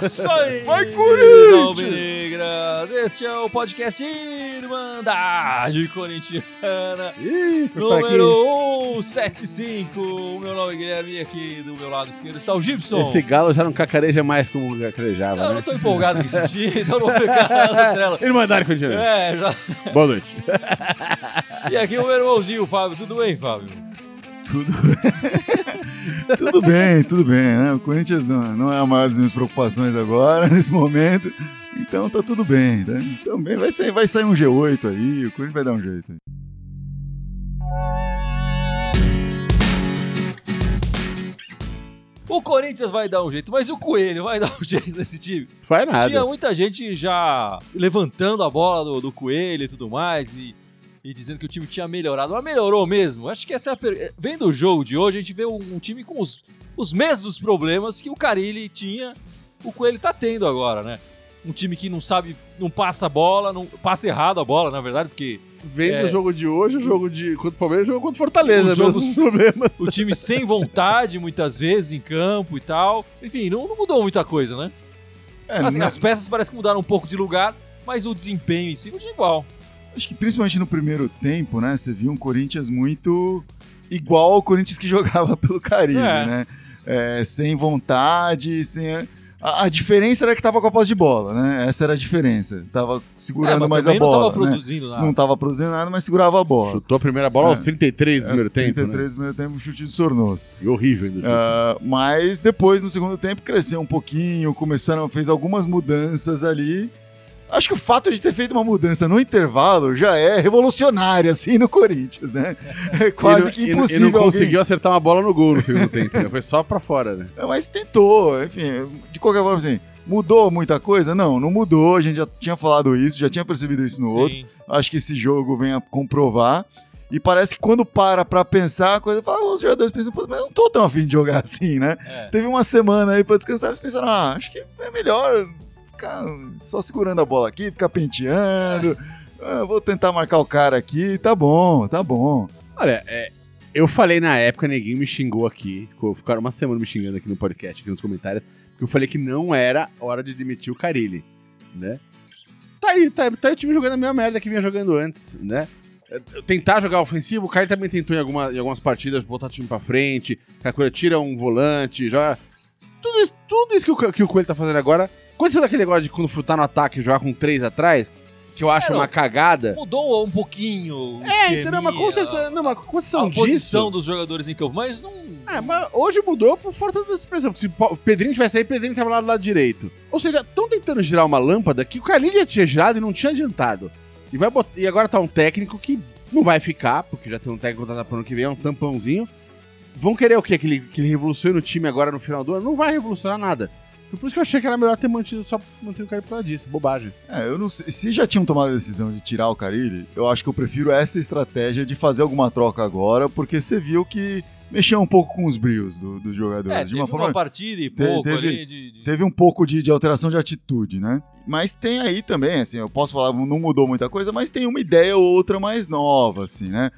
Saudações! Vai, Corinthians! Alvinegras! Este é o podcast Irmandade Corintiana, Ih, número 175. O meu nome é Guilherme e aqui do meu lado esquerdo está o Gibson. Esse galo já não cacareja mais como cacarejava, Eu né? não tô empolgado com esse time, então não vou ficar trela. Irmandade Corintiana. É, já. Boa noite. E aqui o meu irmãozinho, Fábio. Tudo bem, Fábio? Tudo... tudo bem, tudo bem, né? O Corinthians não, não é a maior das minhas preocupações agora, nesse momento. Então tá tudo bem, né? Também vai sair, vai sair um G8 aí, o Corinthians vai dar um jeito. aí. O Corinthians vai dar um jeito, mas o Coelho vai dar um jeito nesse time. Faz nada. Tinha muita gente já levantando a bola do, do Coelho e tudo mais e, e dizendo que o time tinha melhorado. Mas melhorou mesmo? Acho que essa é a per... Vendo o jogo de hoje, a gente vê um, um time com os, os mesmos problemas que o Carilli tinha, o Coelho tá tendo agora, né? Um time que não sabe, não passa a bola, não passa errado a bola, na verdade, porque Vendo É. o jogo de hoje, o jogo de contra o Palmeiras, o jogo contra o Fortaleza. O jogo- mesmos problemas. o time sem vontade muitas vezes em campo e tal. Enfim, não, não mudou muita coisa, né? É, Assim, as peças parecem que mudaram um pouco de lugar, mas o desempenho em si continua igual. Acho que principalmente no primeiro tempo, né? Você viu um Corinthians muito igual ao Corinthians que jogava pelo Caribe, É. né? É, sem vontade, sem. A, a diferença era que tava com a posse de bola, né? Essa era a diferença. Tava segurando É, mas mais a bola. não tava né? produzindo nada. Não tava produzindo nada, mas segurava a bola. Chutou a primeira bola aos É. 33 do primeiro Aos tempo. 33 Né? do primeiro tempo, um chute de Sornoso. E horrível ainda. Ah, mas depois, no segundo tempo, cresceu um pouquinho, começaram, fez algumas mudanças ali. Acho que o fato de ter feito uma mudança no intervalo já é revolucionário, assim, no Corinthians, né? É quase E que impossível. E não alguém- conseguiu acertar uma bola no gol no segundo tempo. né? Foi só pra fora, né? É, Mas tentou, enfim, de qualquer forma, assim, mudou muita coisa? Não, não mudou, a gente já tinha falado isso, já tinha percebido isso no outro. Sim. Acho que esse jogo vem a comprovar. E parece que quando para pra pensar, a coisa fala, os jogadores pensam, "Pô, mas eu não tô tão afim de jogar assim, né? É. Teve uma semana aí pra descansar, eles pensaram, ah, acho que é melhor ficar só segurando a bola aqui, ficar penteando. Ah, vou tentar marcar o cara aqui, tá bom, tá bom. Olha, é, eu falei na época, ninguém me xingou aqui. Ficaram uma semana me xingando aqui no podcast, aqui nos comentários, porque eu falei que não era hora de demitir o Carilli, né? Tá aí, tá, tá aí o time jogando a mesma merda que vinha jogando antes, né? É, Tentar jogar ofensivo, o Carilli também tentou em, alguma- em algumas partidas botar o time pra frente, Kakura tira um volante, joga... Tudo isso, tudo isso que, o, que o Coelho tá fazendo agora, aconteceu daquele negócio de quando frutar no ataque e jogar com três atrás, que eu acho É, uma cagada. Mudou um pouquinho. o É, entendeu? Mas com certeza, não, mas com A concessão posição disso... dos jogadores em campo, mas não. É, mas hoje mudou por força da expressão. Se o Pedrinho tivesse aí, Pedrinho tava lá do lado direito. Ou seja, estão tentando girar uma lâmpada que o Carilli já tinha girado e não tinha adiantado. E, vai bot- e agora tá um técnico que não vai ficar, porque já tem um técnico contratado pro ano que vem, é um tampãozinho. Vão querer o quê? Que ele, que ele revolucione o time agora no final do ano? Não vai revolucionar nada. Então por isso que eu achei que era melhor ter mantido só mantido o cara por causa disso. Bobagem. É, eu não sei. Se já tinham tomado a decisão de tirar o Carilli, eu acho que eu prefiro essa estratégia de fazer alguma troca agora, porque você viu que mexeu um pouco com os brios do- dos jogadores. É, de teve uma uma, forma. partida e Te- pouco teve- ali de. de- Teve um pouco de, de alteração de atitude, né? Mas tem aí também, assim, eu posso falar, não mudou muita coisa, mas tem uma ideia ou outra mais nova, assim, né?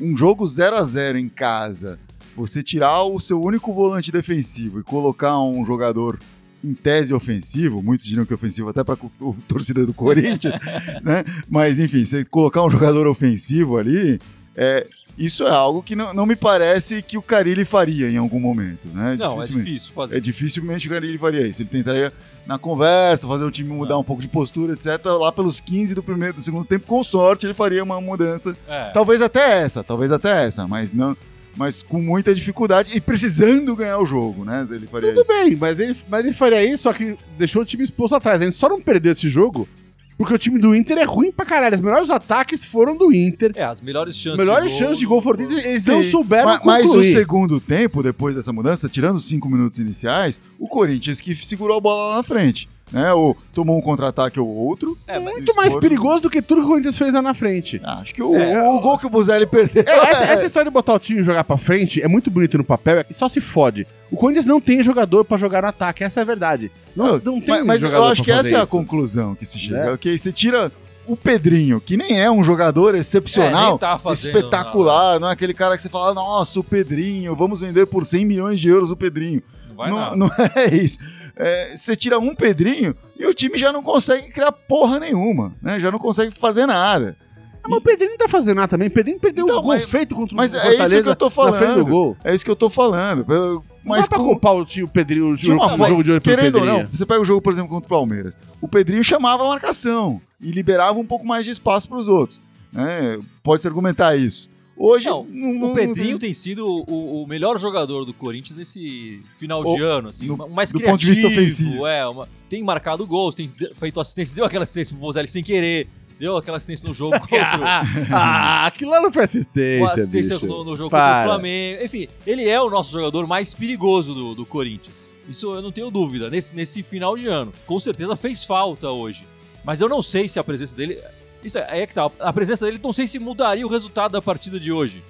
Um jogo 0 a 0 em casa, você tirar o seu único volante defensivo e colocar um jogador em tese ofensivo, muitos diriam que ofensivo até para a torcida do Corinthians, né? Mas enfim, você colocar um jogador ofensivo ali, é, isso é algo que não, não me parece que o Carilli faria em algum momento, né? Não, é difícil fazer. É dificilmente o Carilli faria isso. Ele tentaria na conversa, fazer o time mudar um pouco de postura, etc. Lá pelos 15 do primeiro, do segundo tempo, com sorte, ele faria uma mudança. É. Talvez até essa, talvez até essa, mas não. Mas com muita dificuldade e precisando ganhar o jogo, né? Ele faria Tudo isso. bem, mas ele, mas ele faria isso, só que deixou o time exposto atrás. A gente só não perdeu esse jogo porque o time do Inter é ruim pra caralho. Os melhores ataques foram do Inter. É, as melhores chances. melhores de chances de gol foram deles, eles não Sim, souberam ma- Mas, o concluir. segundo tempo, depois dessa mudança, tirando os cinco minutos iniciais, o Corinthians que segurou a bola lá na frente. Né? Ou tomou um contra-ataque ou outro. É, Muito mais perigoso do que tudo que o Corinthians fez lá na frente. Ah, Acho que o, É, o gol que o Buzelli perdeu. É, essa, essa história de botar o time e jogar pra frente é muito bonito no papel e só se fode. O Corinthians não tem jogador pra jogar no ataque, essa é a verdade. Não, não tem mas, mas eu acho que essa fazer é a isso. conclusão que se chega. É. Ok, você tira o Pedrinho, que nem é um jogador É, excepcional, nem tá fazendo espetacular, não é aquele cara que você fala, nossa, o Pedrinho, vamos vender por 100 milhões de euros o Pedrinho. Não vai não, nada. não é isso. É, você tira um Pedrinho e o time já não consegue criar porra nenhuma, né? Já não consegue fazer nada. Ah, mas o Pedrinho não tá fazendo nada também. O Pedrinho perdeu Então, o gol mas- feito contra mas o é isso Fortaleza que eu tô falando. É isso que eu tô falando. Eu- Mas não dá pra com- culpar o, tio Pedrinho, o de uma jogo, o jogo de querendo ou não, você pega o jogo, por exemplo, contra o Palmeiras. O Pedrinho chamava a marcação e liberava um pouco mais de espaço para os outros. né? Pode-se argumentar isso. Hoje, Não, não, O Pedrinho não- tem sido o, o melhor jogador do Corinthians nesse final O- de ano, assim, do- o mais do criativo. ponto de vista ofensivo. É, uma- tem marcado gols, tem feito assistência, deu aquela assistência pro Bozelli sem querer, deu aquela assistência no jogo contra o, Ah, ah, aquilo lá não foi assistência, uma assistência no, no jogo Para. contra o Flamengo. Enfim, ele é o nosso jogador mais perigoso do, do Corinthians. Isso eu não tenho dúvida. Nesse, nesse final de ano. Com certeza fez falta hoje. Mas eu não sei se a presença dele. Isso é, aí é que tá. A presença dele não sei se mudaria o resultado da partida de hoje.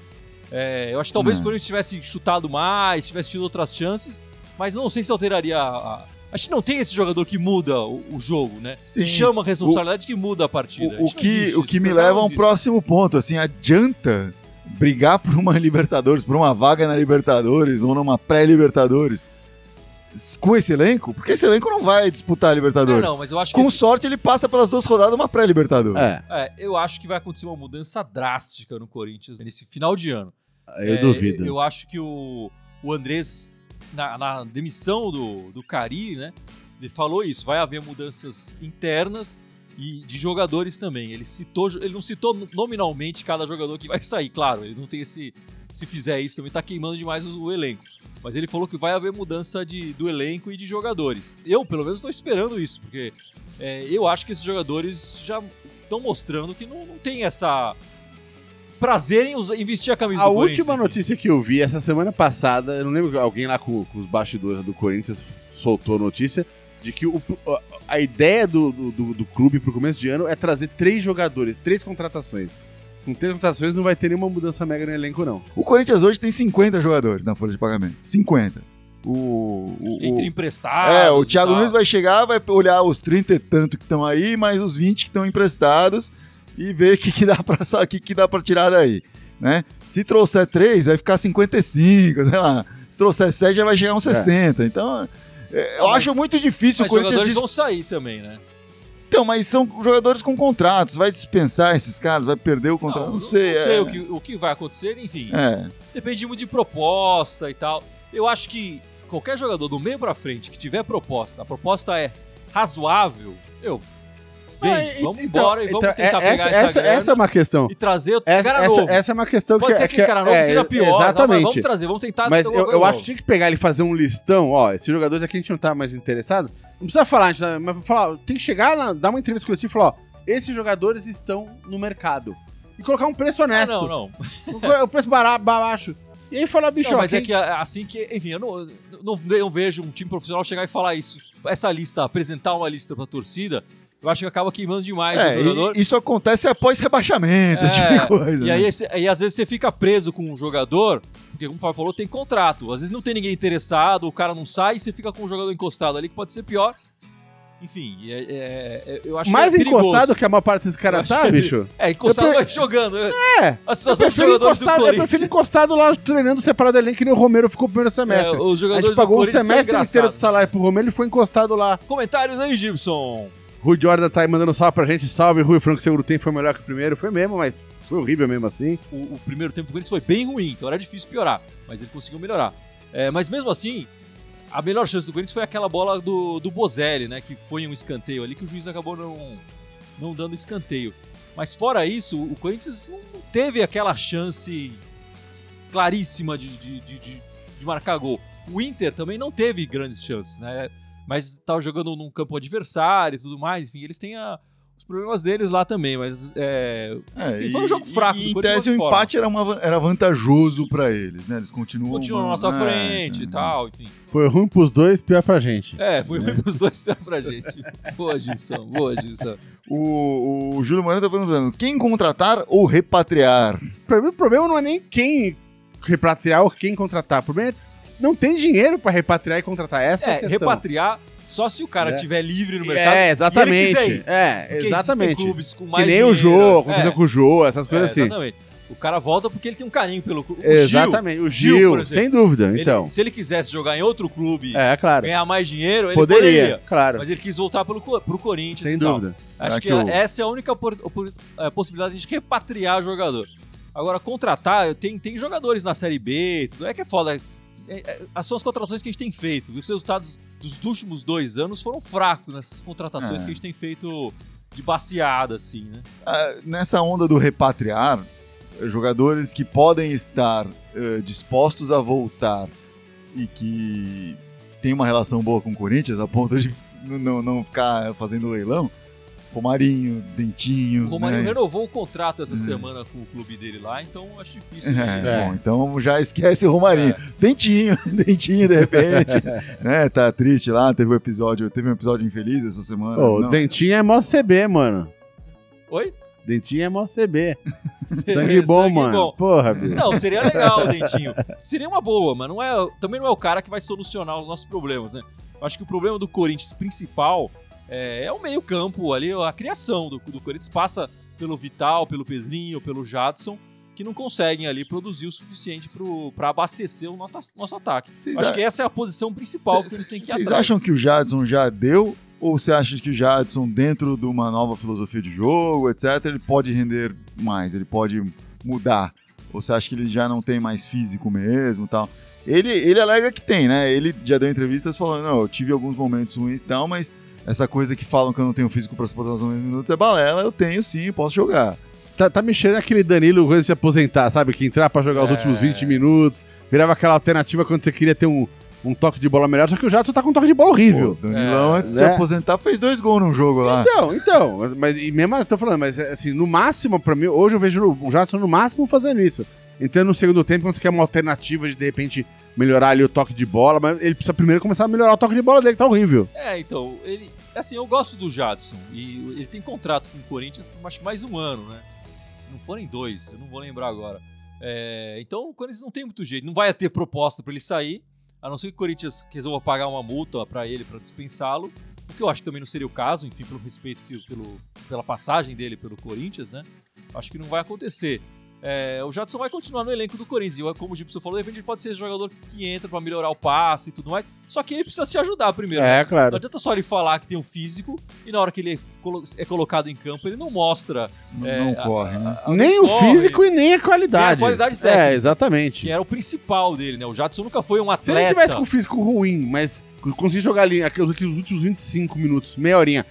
É, eu acho que talvez o Corinthians tivesse chutado mais, tivesse tido outras chances, mas não sei se alteraria a. a- gente não tem esse jogador que muda o, o jogo, né? Sim. Chama a responsabilidade que muda a partida. O, o que, existe, o que me não leva a um próximo ponto. Assim, adianta brigar por uma Libertadores, por uma vaga na Libertadores ou numa pré-Libertadores com esse elenco? Porque esse elenco não vai disputar a É, Libertadores. não, mas eu acho que Com esse- sorte, ele passa pelas duas rodadas uma pré-Libertadores. É, É, eu acho que vai acontecer uma mudança drástica no Corinthians nesse final de ano. eu É, duvido. Eu acho que o, o Andrés, na, na demissão do, do Cari, né? Ele falou isso, vai haver mudanças internas e de jogadores também. Ele citou, ele não citou nominalmente cada jogador que vai sair, claro, ele não tem esse. Se fizer isso, também tá queimando demais o, o elenco. Mas ele falou que vai haver mudança de, do elenco e de jogadores. Eu, pelo menos, estou esperando isso, porque é, eu acho que esses jogadores já estão mostrando que não, não tem essa prazer em, usar- em vestir a camisa A do Corinthians. última notícia que eu vi essa semana passada, eu não lembro, alguém lá com, com os bastidores do Corinthians soltou notícia de que o- a- a ideia do, do, do, do clube pro começo de ano é trazer três jogadores, três contratações. Com três contratações não vai ter nenhuma mudança mega no elenco, não. O Corinthians hoje tem 50 jogadores na folha de pagamento. 50. O, o, Entre emprestados. é, o Thiago. Nunes vai chegar, vai olhar os 30 e tanto que estão aí, mais os 20 que estão emprestados e ver o que, que dá pra sa- que, que dá pra tirar daí, né? Se trouxer 3, vai ficar 55, sei lá. Se trouxer 7, já vai chegar uns 60. Então, é, eu mas- acho muito difícil Mas o Corinthians jogadores dis- vão sair também, né? Então, mas são jogadores com contratos. Vai dispensar esses caras, vai perder o contrato. Não, sei. Não sei é. o, que, o que vai acontecer, enfim. É. Depende muito de proposta e tal. Eu acho que qualquer jogador do meio pra frente que tiver proposta, a proposta é razoável, eu. Ah, vamos então- embora e vamos então, tentar é- pegar essa, essa, essa, grana essa é uma questão. e trazer outro Essa, cara essa, novo. essa é uma questão Pode que ser que o cara novo é, seja pior, tá? Exatamente. vamos trazer, vamos tentar. Mas eu, eu acho que tinha que pegar ele e fazer um listão, ó, esses jogadores aqui a gente não tá mais interessado. Não precisa falar, a gente tá- mas falar, tem que chegar, na- dar uma entrevista coletiva e falar, ó, esses jogadores estão no mercado. E colocar um preço Ah, honesto. não, não. O preço bara- baixo. E aí falar, bicho, Não, mas é que é assim que, enfim, eu não, não, não vejo um time profissional chegar e falar isso. Essa lista, apresentar uma lista pra torcida, eu acho que acaba queimando demais É, o jogador. e isso acontece após rebaixamento, esse tipo É, de coisa. E né? aí, aí, às vezes você fica preso com um jogador, porque como o Fábio falou, tem contrato. Às vezes não tem ninguém interessado, o cara não sai e você fica com o jogador encostado ali, que pode ser pior. Enfim, é- é- é- eu acho mais que é perigoso. encostado que a maior parte caras acho tá, que- bicho. É, encostado pre- jogando. É. A situação dos prefiro, jogadores do encostado, eu prefiro encostado lá treinando separado do elenco que nem o Romero ficou no primeiro semestre. É, os a jogadores gente pagou um semestre inteiro de salário pro Romero e ele foi encostado lá. Comentários aí, Gibson. Rui Jordan tá aí mandando salve pra gente. Salve, Rui. Franco Segundo Tempo foi melhor que o primeiro. Foi mesmo, mas foi horrível mesmo assim. o, o primeiro tempo do Corinthians foi bem ruim, então era difícil piorar, mas ele conseguiu melhorar. É, mas mesmo assim, a melhor chance do Corinthians foi aquela bola do, do Bozelli, né? Que foi um escanteio ali que o juiz acabou não, não dando escanteio. Mas fora isso, o Corinthians não teve aquela chance claríssima de, de, de, de- de marcar gol. O Inter também não teve grandes chances, né? Mas estava jogando num campo adversário e tudo mais. Enfim, eles têm a- os problemas deles lá também, mas é, É, Foi um jogo fraco E, em tese, o empate era, uma, era vantajoso pra eles, né? Eles continuam. continuam na nossa é, frente é, e tal, enfim. Foi ruim pros dois, pior pra gente. É, foi ruim pros dois pior pra gente. Boa, Gilson, boa, Gilson. O, o Júlio Moreno tá perguntando: quem contratar ou repatriar? Pra mim, o problema não é nem quem repatriar ou quem contratar. O problema é não tem dinheiro pra repatriar e contratar. Essa é, É, repatriar só se o cara É. estiver livre no mercado. É, e ele exatamente. ir. É, exatamente. clubes com Que mais nem o dinheiro. Jô, É, aconteceu com o Jô, essas coisas é, assim. Exatamente. O cara volta porque ele tem um carinho pelo clube. O Exatamente. O Gil, Gil, exemplo. sem dúvida. Ele- Então, se ele quisesse jogar em outro clube, é, claro. ganhar mais dinheiro, ele Poderia, poderia. claro. Mas ele quis voltar pelo, pro Corinthians. Sem tal. dúvida. Será Acho que, que o- essa é a única por- por- é, possibilidade de repatriar jogador. Agora, contratar, tem, tem jogadores na Série B, tudo é que é foda. É, é, as são as contratações que a gente tem feito. Os resultados dos últimos dois anos foram fracos nessas contratações É. que a gente tem feito de baseada, assim, né? Ah, nessa onda do repatriar, jogadores que podem estar eh, dispostos a voltar e que tem uma relação boa com o Corinthians, a ponto de não, não ficar fazendo leilão, Romarinho, Dentinho. O Romário né? renovou o contrato essa Hum. semana com o clube dele lá, então acho difícil. É, de- É. Bom, então já esquece o Romarinho. É. Dentinho, Dentinho, de repente. né, tá triste lá, teve um episódio, teve um episódio infeliz essa semana. Ô, não. Dentinho é mó CB, mano. Oi? Dentinho é mó CB. Sangue bom, Sangue mano. bom. Porra, bicho. Não, seria legal o Dentinho. Seria uma boa, mas não é, também não é o cara que vai solucionar os nossos problemas, né? Eu acho que o problema do Corinthians principal é, é o meio-campo ali, a criação do, do Corinthians passa pelo Vital, pelo Pedrinho, pelo Jadson, que não conseguem ali produzir o suficiente para abastecer o nosso, nosso ataque. Vocês acho a- que essa é a posição principal que eles têm que ir Vocês acham que o Jadson já deu? Ou você acha que o Jadson, dentro de uma nova filosofia de jogo, etc., ele pode render mais, ele pode mudar? Ou você acha que ele já não tem mais físico mesmo tal? Ele, ele alega que tem, né? Ele já deu entrevistas falando, não, eu tive alguns momentos ruins e tal, mas essa coisa que falam que eu não tenho físico para suportar os 90 minutos é balela, eu tenho sim, posso jogar. Tá, tá me cheirando aquele Danilo coisa de se aposentar, sabe? Que entrar pra jogar os É. últimos 20 minutos, virava aquela alternativa quando você queria ter um, um toque de bola melhor, só que o Jadson tá com um toque de bola horrível. Pô, Danilão, É, antes de se né? aposentar, fez dois gols num jogo lá. Então, então, mas- e mesmo assim, tô falando, mas assim, no máximo, pra mim, hoje eu vejo o Jadson no máximo fazendo isso. Entrando no segundo tempo, quando você quer uma alternativa de de repente melhorar ali o toque de bola, mas ele precisa primeiro começar a melhorar o toque de bola dele, que tá horrível. É, então, ele. Assim, eu gosto do Jadson. E ele tem contrato com o Corinthians por mais um ano, né? Se não forem dois, eu não vou lembrar agora. É, então o Corinthians não tem muito jeito. Não vai ter proposta pra ele sair. A não ser que o Corinthians resolva pagar uma multa pra ele pra dispensá-lo. O que eu acho que também não seria o caso, enfim, pelo respeito que, pelo, pela passagem dele pelo Corinthians, né? Acho que não vai acontecer. É, o Jadson vai continuar no elenco do Corinthians. E como o Gibson falou, de repente ele pode ser esse jogador que entra pra melhorar o passe e tudo mais. Só que ele precisa se ajudar primeiro. né? É, Não claro. adianta só ele falar que tem um físico e na hora que ele é é colocado em campo, ele não mostra. Não, é, não corre, né? a- a- Nem não o corre, físico e nem a qualidade. Nem a qualidade técnica. É, exatamente. Que era o principal dele, né? O Jadson nunca foi um Se atleta. ele tivesse com o físico ruim, mas conseguir jogar ali aqueles, aqueles últimos 25 minutos, meia horinha,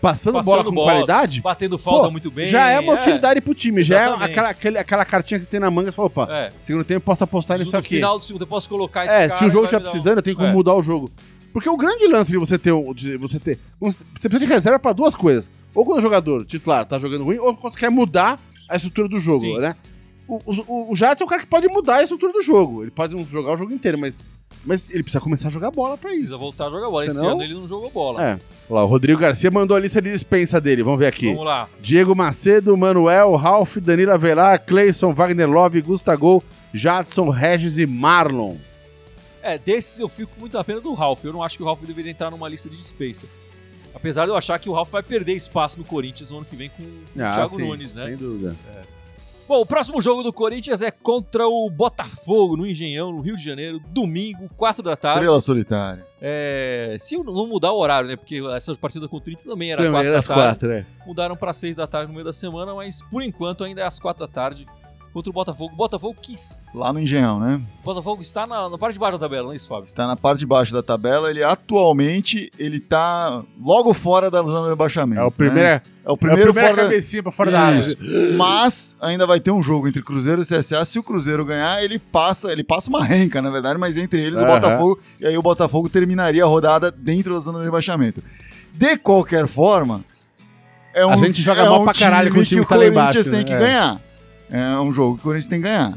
passando, Passando bola com bola, qualidade, Batendo falta Pô, muito bem. já é uma utilidade pro time. Já é Exatamente. aquela, aquele- aquela cartinha que você tem na manga você fala, opa, É. segundo tempo eu posso apostar No nisso aqui. final do segundo, eu posso colocar esse É, cara se o jogo me dar um- precisando, eu tenho como É. mudar o jogo. Porque o grande lance de você ter, de você ter, você precisa de reserva pra duas coisas. Ou quando o jogador titular tá jogando ruim, ou quando você quer mudar a estrutura do jogo, Sim. né? O, o, o Jadson é o cara que pode mudar a estrutura do jogo. Ele pode não jogar o jogo inteiro, mas, mas ele precisa começar a jogar bola pra Precisa isso. voltar a jogar bola. Esse Senão- ano ele não jogou bola. É. Olha lá, o Rodrigo Garcia mandou a lista de dispensa dele. Vamos ver aqui. Vamos lá. Diego Macedo, Manuel, Ralf, Danilo Avelar, Cleison, Wagner Love, Gustavo, Jadson, Regis e Marlon. É, desses eu fico muito na pena do Ralf. Eu não acho que o Ralf deveria entrar numa lista de dispensa. Apesar de eu achar que o Ralf vai perder espaço no Corinthians no ano que vem com o Thiago sim, Nunes, né? Sem dúvida. Bom, o próximo jogo do Corinthians é contra o Botafogo, no Engenhão, no Rio de Janeiro, domingo, 4 da tarde. Estrela solitária. É, se não mudar o horário, né? Porque essa partida com o 30 também era Também 4 era da tarde. quatro, é. Mudaram para 6 da tarde no meio da semana, mas por enquanto ainda é às 4 da tarde contra o Botafogo. O Botafogo quis. Lá no Engenhão, né? O Botafogo está na, na parte de baixo da tabela, não é isso, Fábio? Está na parte de baixo da tabela. Ele atualmente ele tá logo fora da zona de rebaixamento. É o primeiro, né? É o é o primeiro primeiro fora da... cabecinha pra fora da área. Isso. Mas ainda vai ter um jogo entre Cruzeiro e CSA. Se o Cruzeiro ganhar, ele passa, ele passa uma renca, na verdade, mas entre eles o Aham. Botafogo. E aí o Botafogo terminaria a rodada dentro da zona de rebaixamento. De qualquer forma, é um, A gente joga é mal um pra caralho com o time que que tá o Corinthians embaixo, tem né? que É. ganhar. É um jogo que o Corinthians tem que ganhar.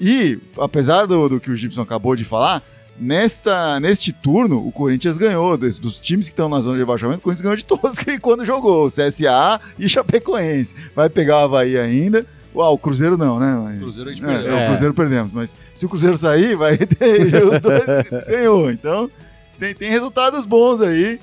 E, apesar do, do que o Gibson acabou de falar, nesta, neste turno, o Corinthians ganhou. Dos, dos times que estão na zona de rebaixamento, o Corinthians ganhou de todos que quando jogou. O CSA e Chapecoense. Vai pegar o Havaí ainda. Uau, o Cruzeiro não, né? Mas- Cruzeiro a gente é, perdeu. é, É. o Cruzeiro perdemos, mas se o Cruzeiro sair, vai ter os dois ganhou. Então, tem, tem resultados bons aí.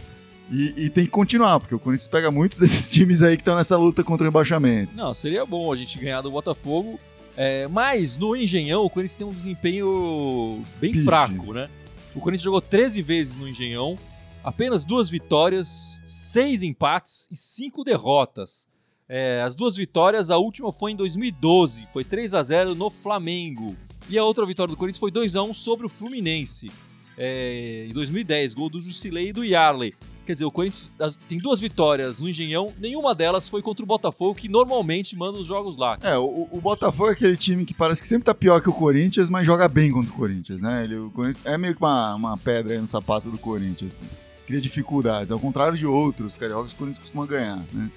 E, e tem que continuar, porque o Corinthians pega muitos desses times aí que estão nessa luta contra o rebaixamento. Não, seria bom a gente ganhar do Botafogo. É, mas no Engenhão, o Corinthians tem um desempenho bem fraco, né? O Corinthians jogou 13 vezes no Engenhão, apenas duas vitórias, seis empates e cinco derrotas. É, as duas vitórias, a última foi em 2012, foi 3 a 0 no Flamengo. E a outra vitória do Corinthians foi 2 a 1 sobre o Fluminense. É, em 2010, gol do Jusilei e do Yarley. Quer dizer, o Corinthians tem duas vitórias no Engenhão, nenhuma delas foi contra o Botafogo, que normalmente manda os jogos lá. É, o, o Botafogo é aquele time que parece que sempre tá pior que o Corinthians, mas joga bem contra o Corinthians, né? Ele, o Corinthians é meio que uma, uma pedra no sapato do Corinthians. Cria dificuldades, ao contrário de outros cariocas, o Corinthians costuma ganhar, né?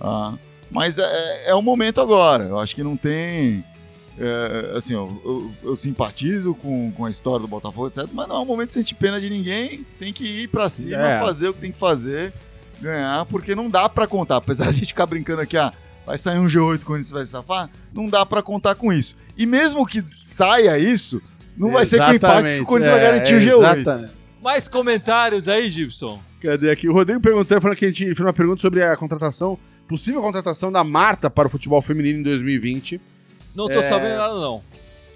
Ah, mas é, é o momento agora. Eu acho que não tem. É, assim, eu, eu- eu simpatizo com, com a história do Botafogo, etc. Mas não é o momento de sentir pena de ninguém. Tem que ir pra cima, É. fazer o que tem que fazer, ganhar, porque não dá pra contar. Apesar de a gente ficar brincando aqui, ah, vai sair um G8 quando isso vai se safar, não dá pra contar com isso. E mesmo que saia isso, não vai ser com empate que o Corinthians vai é, garantir o G8. Exatamente. Mais comentários aí, Gibson? Cadê aqui? O Rodrigo perguntando, falando que a gente ele fez uma pergunta sobre a contratação, possível contratação da Marta para o futebol feminino em 2020. Não tô É. sabendo nada, não.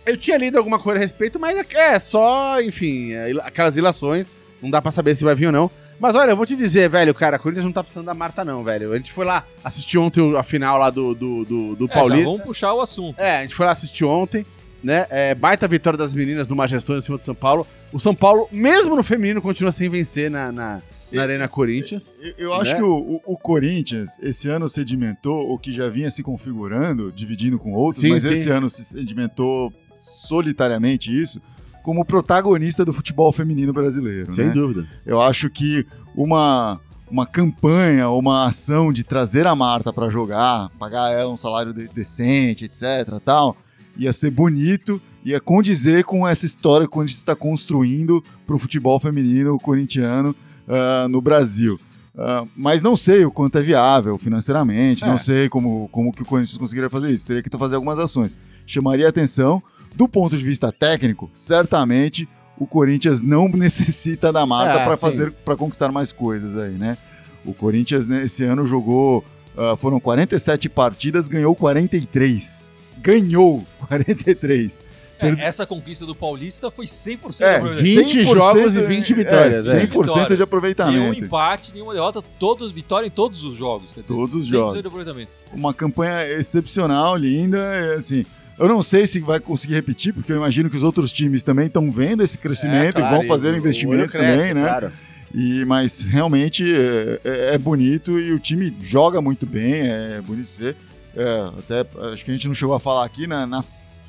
Eu tinha lido alguma coisa a respeito, mas é só, enfim, é, aquelas ilações. Não dá pra saber se vai vir ou não. Mas olha, eu vou te dizer, velho, cara, a Corinthians não tá precisando da Marta, não, velho. A gente foi lá assistir ontem a final lá do, do, do, do É, Paulista. vamos puxar o assunto. É, a gente foi lá assistir ontem, né? É, baita vitória das meninas do Majestoso em cima do São Paulo. O São Paulo, mesmo no feminino, continua sem vencer na, na, na Arena Corinthians. Eu- Eu acho Né? que o, o- Corinthians, esse ano, sedimentou o que já vinha se configurando, dividindo com outros, Sim, mas sim. esse ano se sedimentou solitariamente isso, como protagonista do futebol feminino brasileiro. né? dúvida. Eu acho que uma, uma campanha, uma ação de trazer a Marta para jogar, pagar ela um salário de- decente, etc. tal, ia ser bonito, ia condizer com essa história que a gente está construindo para o futebol feminino corintiano ah, no Brasil. Ah, mas não sei o quanto é viável financeiramente, É. não sei como, como que o Corinthians conseguiria fazer isso. Teria que fazer algumas ações. Chamaria atenção. Do ponto de vista técnico, certamente o Corinthians não necessita da Marta É, para fazer para conquistar mais coisas aí, né? O Corinthians né, esse ano jogou ah, foram 47 partidas, ganhou 43. Ganhou 43. É, essa conquista do Paulista foi 100% É, aproveitamento. 20 jogos e 20 vitórias, É, é. 100% de Nenhum aproveitamento. empate, nenhuma derrota, todos vitória em todos os jogos. Quer dizer, Todos os 100% jogos. de aproveitamento. uma campanha excepcional, linda, é, assim. Eu não sei se vai conseguir repetir, porque eu imagino que os outros times também estão vendo esse crescimento É, claro, e vão fazer o investimentos cresce, também, né? claro. E, mas realmente é, é- é bonito e o time joga muito bem, é bonito de ver. É, até acho que a gente não chegou a falar aqui, né? na-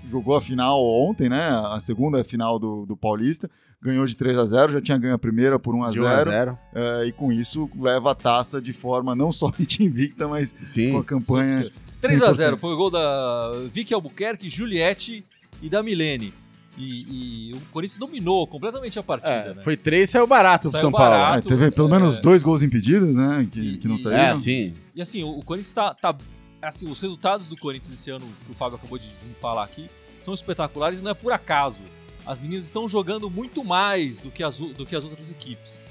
jogou a final ontem, né? A segunda final do, do Paulista, ganhou de 3 a 0 já tinha ganho a primeira por 1 a De 1 a 0 0. é, e com isso leva a taça de forma não somente invicta, mas com Sim. a campanha 3x0 100%. foi o gol da Vicky Albuquerque, Juliette e da Milene. E, e o Corinthians dominou completamente a partida, É, né? Foi três, saiu barato pro Saiu São Paulo. barato. Ah, teve pelo é. menos dois gols impedidos, né? Que, E- que não saíram. É, sim. E assim, o, o Corinthians tá, tá- Assim, os resultados do Corinthians esse ano, que o Fábio acabou de me falar aqui, são espetaculares e não é por acaso. As meninas estão jogando muito mais do que as, do que as outras equipes.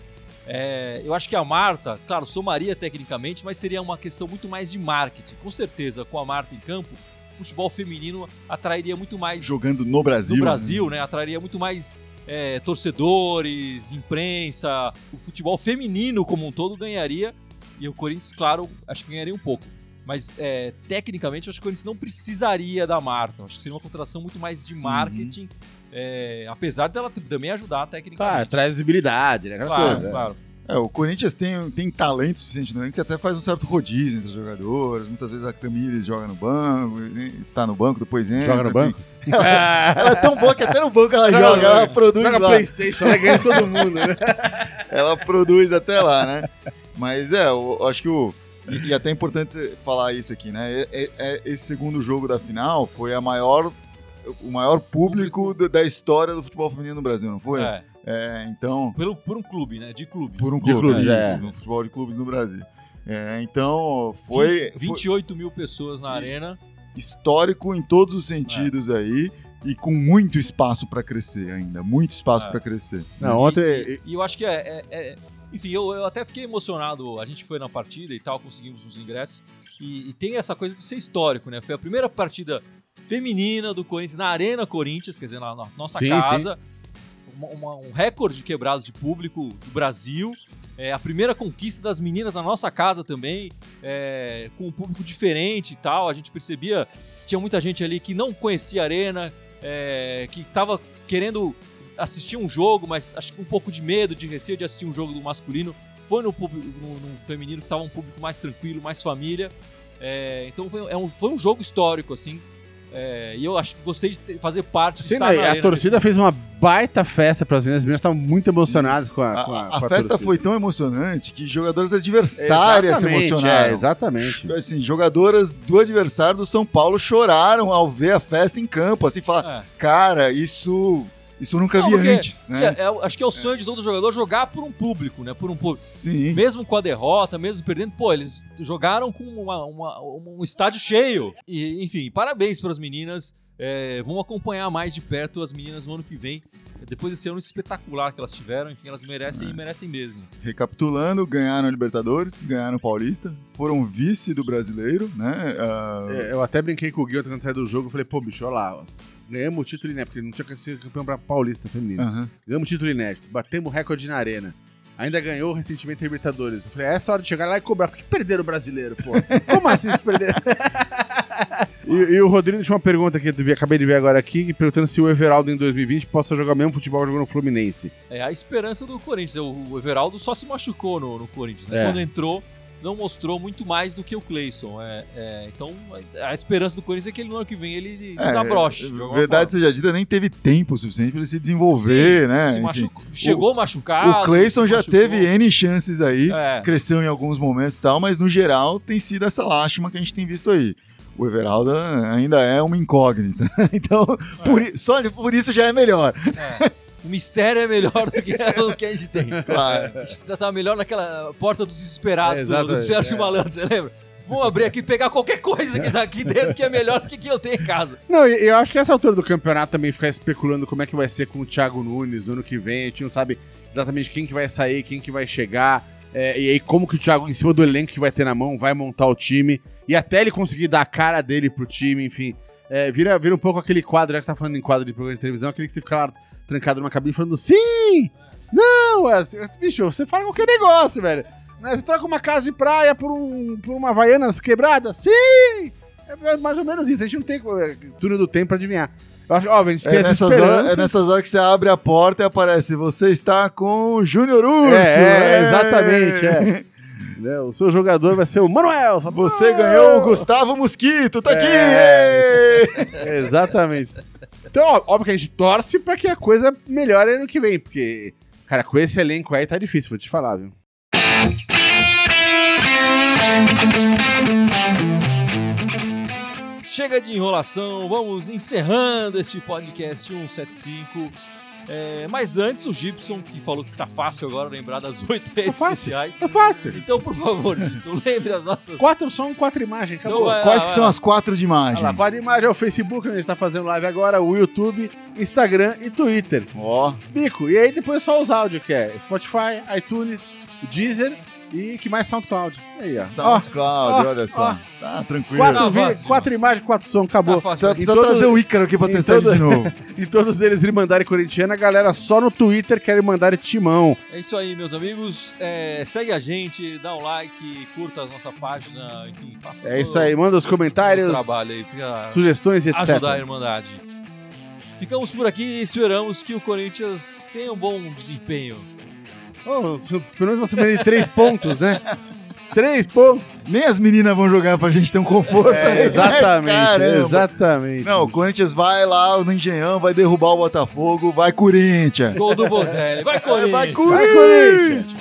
É, eu acho que a Marta, claro, somaria tecnicamente, mas seria uma questão muito mais de marketing. Com certeza, com a Marta em campo, o futebol feminino atrairia muito mais Jogando no Brasil. no Brasil, né? Atrairia muito mais é, torcedores, imprensa, o futebol feminino como um todo ganharia. E o Corinthians, claro, acho que ganharia um pouco. Mas é, tecnicamente, eu acho que o Corinthians não precisaria da Marta. Acho que seria uma contratação muito mais de marketing, é, apesar dela também ajudar tecnicamente. Claro, traz visibilidade, né? Aquela Claro, coisa. claro. É, o Corinthians tem, tem talento suficiente no elenco que até faz um certo rodízio entre os jogadores. Muitas vezes a Tamires joga no banco, tá no banco, depois entra. Joga no enfim. banco? Ela é tão boa que até no banco ela Joga ela banco. produz Joga lá. Playstation, ela ganha todo mundo, né? ela produz até lá, né? Mas é, eu acho que o. E, e até é importante falar isso aqui, né? É- é- é- esse segundo jogo da final foi a maior, o maior público do- da história do futebol feminino no Brasil, não foi? É, É, então, pelo, por um clube, né? De clube. por um De clube, clubes, isso, é. no futebol de clubes no Brasil. É, então, foi, foi 28 mil pessoas na E- arena. histórico em todos os sentidos aí e com muito espaço para crescer ainda, muito espaço É. para crescer. Não, E- ontem. E, e eu acho que é. é- é- enfim, eu, eu até fiquei emocionado. A gente foi na partida e tal, conseguimos os ingressos. E, e tem essa coisa de ser histórico, né? Foi a primeira partida feminina do Corinthians na Arena Corinthians, quer dizer, na, na nossa Sim, casa. Uma- uma- um recorde quebrado de público do Brasil. É, a primeira conquista das meninas na nossa casa também, é, com um público diferente e tal. A gente percebia que tinha muita gente ali que não conhecia a Arena, é, que estava querendo assistir um jogo, mas acho que um pouco de medo, de receio de assistir um jogo do masculino. Foi no, público, no, no feminino que estava um público mais tranquilo, mais família. É, então foi, é um, foi um jogo histórico, assim. É, e eu acho que gostei de ter- fazer parte de Sim, estar né, na a torcida fez uma baita festa para as meninas. As meninas estavam muito emocionadas com a, A, com a, a com a festa torcida. foi tão emocionante que jogadoras adversárias se Exatamente, emocionaram. É, exatamente. Assim, jogadoras do adversário do São Paulo choraram ao ver a festa em campo, assim, falar, É. cara, isso, isso eu nunca Não, vi porque antes, né? É, é, acho que é o sonho de todo jogador jogar por um público, né? Por um público. Sim. Mesmo com a derrota, mesmo perdendo, pô, eles jogaram com uma- uma- um estádio cheio. E, enfim, parabéns para as meninas. É, vamos acompanhar mais de perto as meninas no ano que vem. Depois desse ano espetacular que elas tiveram, enfim, elas merecem É. e merecem mesmo. Recapitulando, ganharam a Libertadores, ganharam o Paulista, foram vice do brasileiro, né? Ah, É, Eu até brinquei com o Gui quando saiu do jogo. Eu falei, pô, bicho, olha lá. Ganhamos o título inédito, porque não tinha sido campeão pra paulista feminino. aham. Ganhamos o título inédito, batemos recorde na arena. Ainda ganhou recentemente a Libertadores. Eu falei, é essa hora de chegar lá e cobrar. Por que perderam o brasileiro, pô? Como assim se perderam? e, e o Rodrigo deixou uma pergunta que eu acabei de ver agora aqui, perguntando se o Everaldo em 2020 possa jogar o mesmo futebol que jogou no Fluminense. É a esperança do Corinthians. O, o Everaldo só se machucou no, no Corinthians. né? É. Quando entrou, não mostrou muito mais do que o Cleison. É, é, então, a esperança do Corinthians é que ele, no ano que vem ele É, desabroche. verdade forma. seja dita, nem teve tempo suficiente para ele se desenvolver, né? Se Enfim, machucou- chegou machucado. o Cleison já machucou. teve N chances aí, É. cresceu em alguns momentos e tal, mas no geral tem sido essa lástima que a gente tem visto aí. O Everaldo ainda é uma incógnita. Então, por, i- só por isso já é melhor. É. O mistério é melhor do que os que a gente tem. Claro. A gente tava melhor naquela porta dos desesperados É, do, do Sérgio é. Malandro, você lembra? Vou abrir aqui e pegar qualquer coisa que tá aqui dentro que é melhor do que que eu tenho em casa. Não, e eu acho que essa altura do campeonato também ficar especulando como é que vai ser com o Thiago Nunes no ano que vem. A gente não sabe exatamente quem que vai sair, quem que vai chegar. é, e aí como que o Thiago, em cima do elenco que vai ter na mão, vai montar o time. E até ele conseguir dar a cara dele pro time, enfim. É, vira, vira um pouco aquele quadro, já que você tá falando em quadro de programa de televisão, aquele que você fica lá trancado numa cabine falando sim, não, é, bicho, você fala qualquer negócio, velho. Né, Você troca uma casa de praia por, um, por uma Havaianas quebrada? Sim! É mais ou menos isso. A gente não tem é, túnel do tempo pra adivinhar. Eu acho, ó, a gente tem É essa nessas, horas, é nessas horas que você abre a porta e aparece, você está com o Júnior Urso. É, é, é. exatamente, é. Né, O seu jogador vai ser o Manuel. Você fala, Você "Manuel!" ganhou o Gustavo Mosquito, tá É. aqui! É, Exatamente. Então, ó, óbvio que a gente torce pra que a coisa melhore ano que vem, porque, cara, com esse elenco aí tá difícil, vou te falar, viu? Chega de enrolação, vamos encerrando este podcast 175. É, mas antes, o Gibson, que falou que tá fácil agora lembrar das oito redes fácil. sociais. É fácil. Então, por favor, Gibson, lembre as nossas. Quatro som, quatro imagens, acabou. Então Quais que são é. as quatro de imagem? Lá, quatro imagens é o Facebook, onde a gente tá fazendo live agora, o YouTube, Instagram e Twitter. Ó, Bico. E aí depois só os áudios, que é Spotify, iTunes, Deezer e que mais SoundCloud. Aí, ó. SoundCloud, ó, olha só. ó. Tá tranquilo. Quatro, Tá fácil, quatro imagens, quatro som, acabou. Tá fácil. Precisa, Em precisa todo- trazer o Ícaro aqui pra testar todo- ele de novo. E todos eles Irmandade Corintiana, a galera só no Twitter quer Irmandade Timão. É isso aí, meus amigos. É, segue a gente, dá um like, curta a nossa página, enfim, faça É isso aí, manda os comentários, trabalho aí sugestões e etc. ajudar a Irmandade. Ficamos por aqui e esperamos que o Corinthians tenha um bom desempenho. Oh, pelo menos uma semana de três pontos, né? Três pontos. Nem as meninas vão jogar pra gente ter um conforto. É, aí, exatamente, exatamente. Não, o Corinthians vai lá no Engenhão, vai derrubar o Botafogo, vai Corinthians. Gol do Bozelli. Vai, Corinthians! Vai, Vai, Corinthians!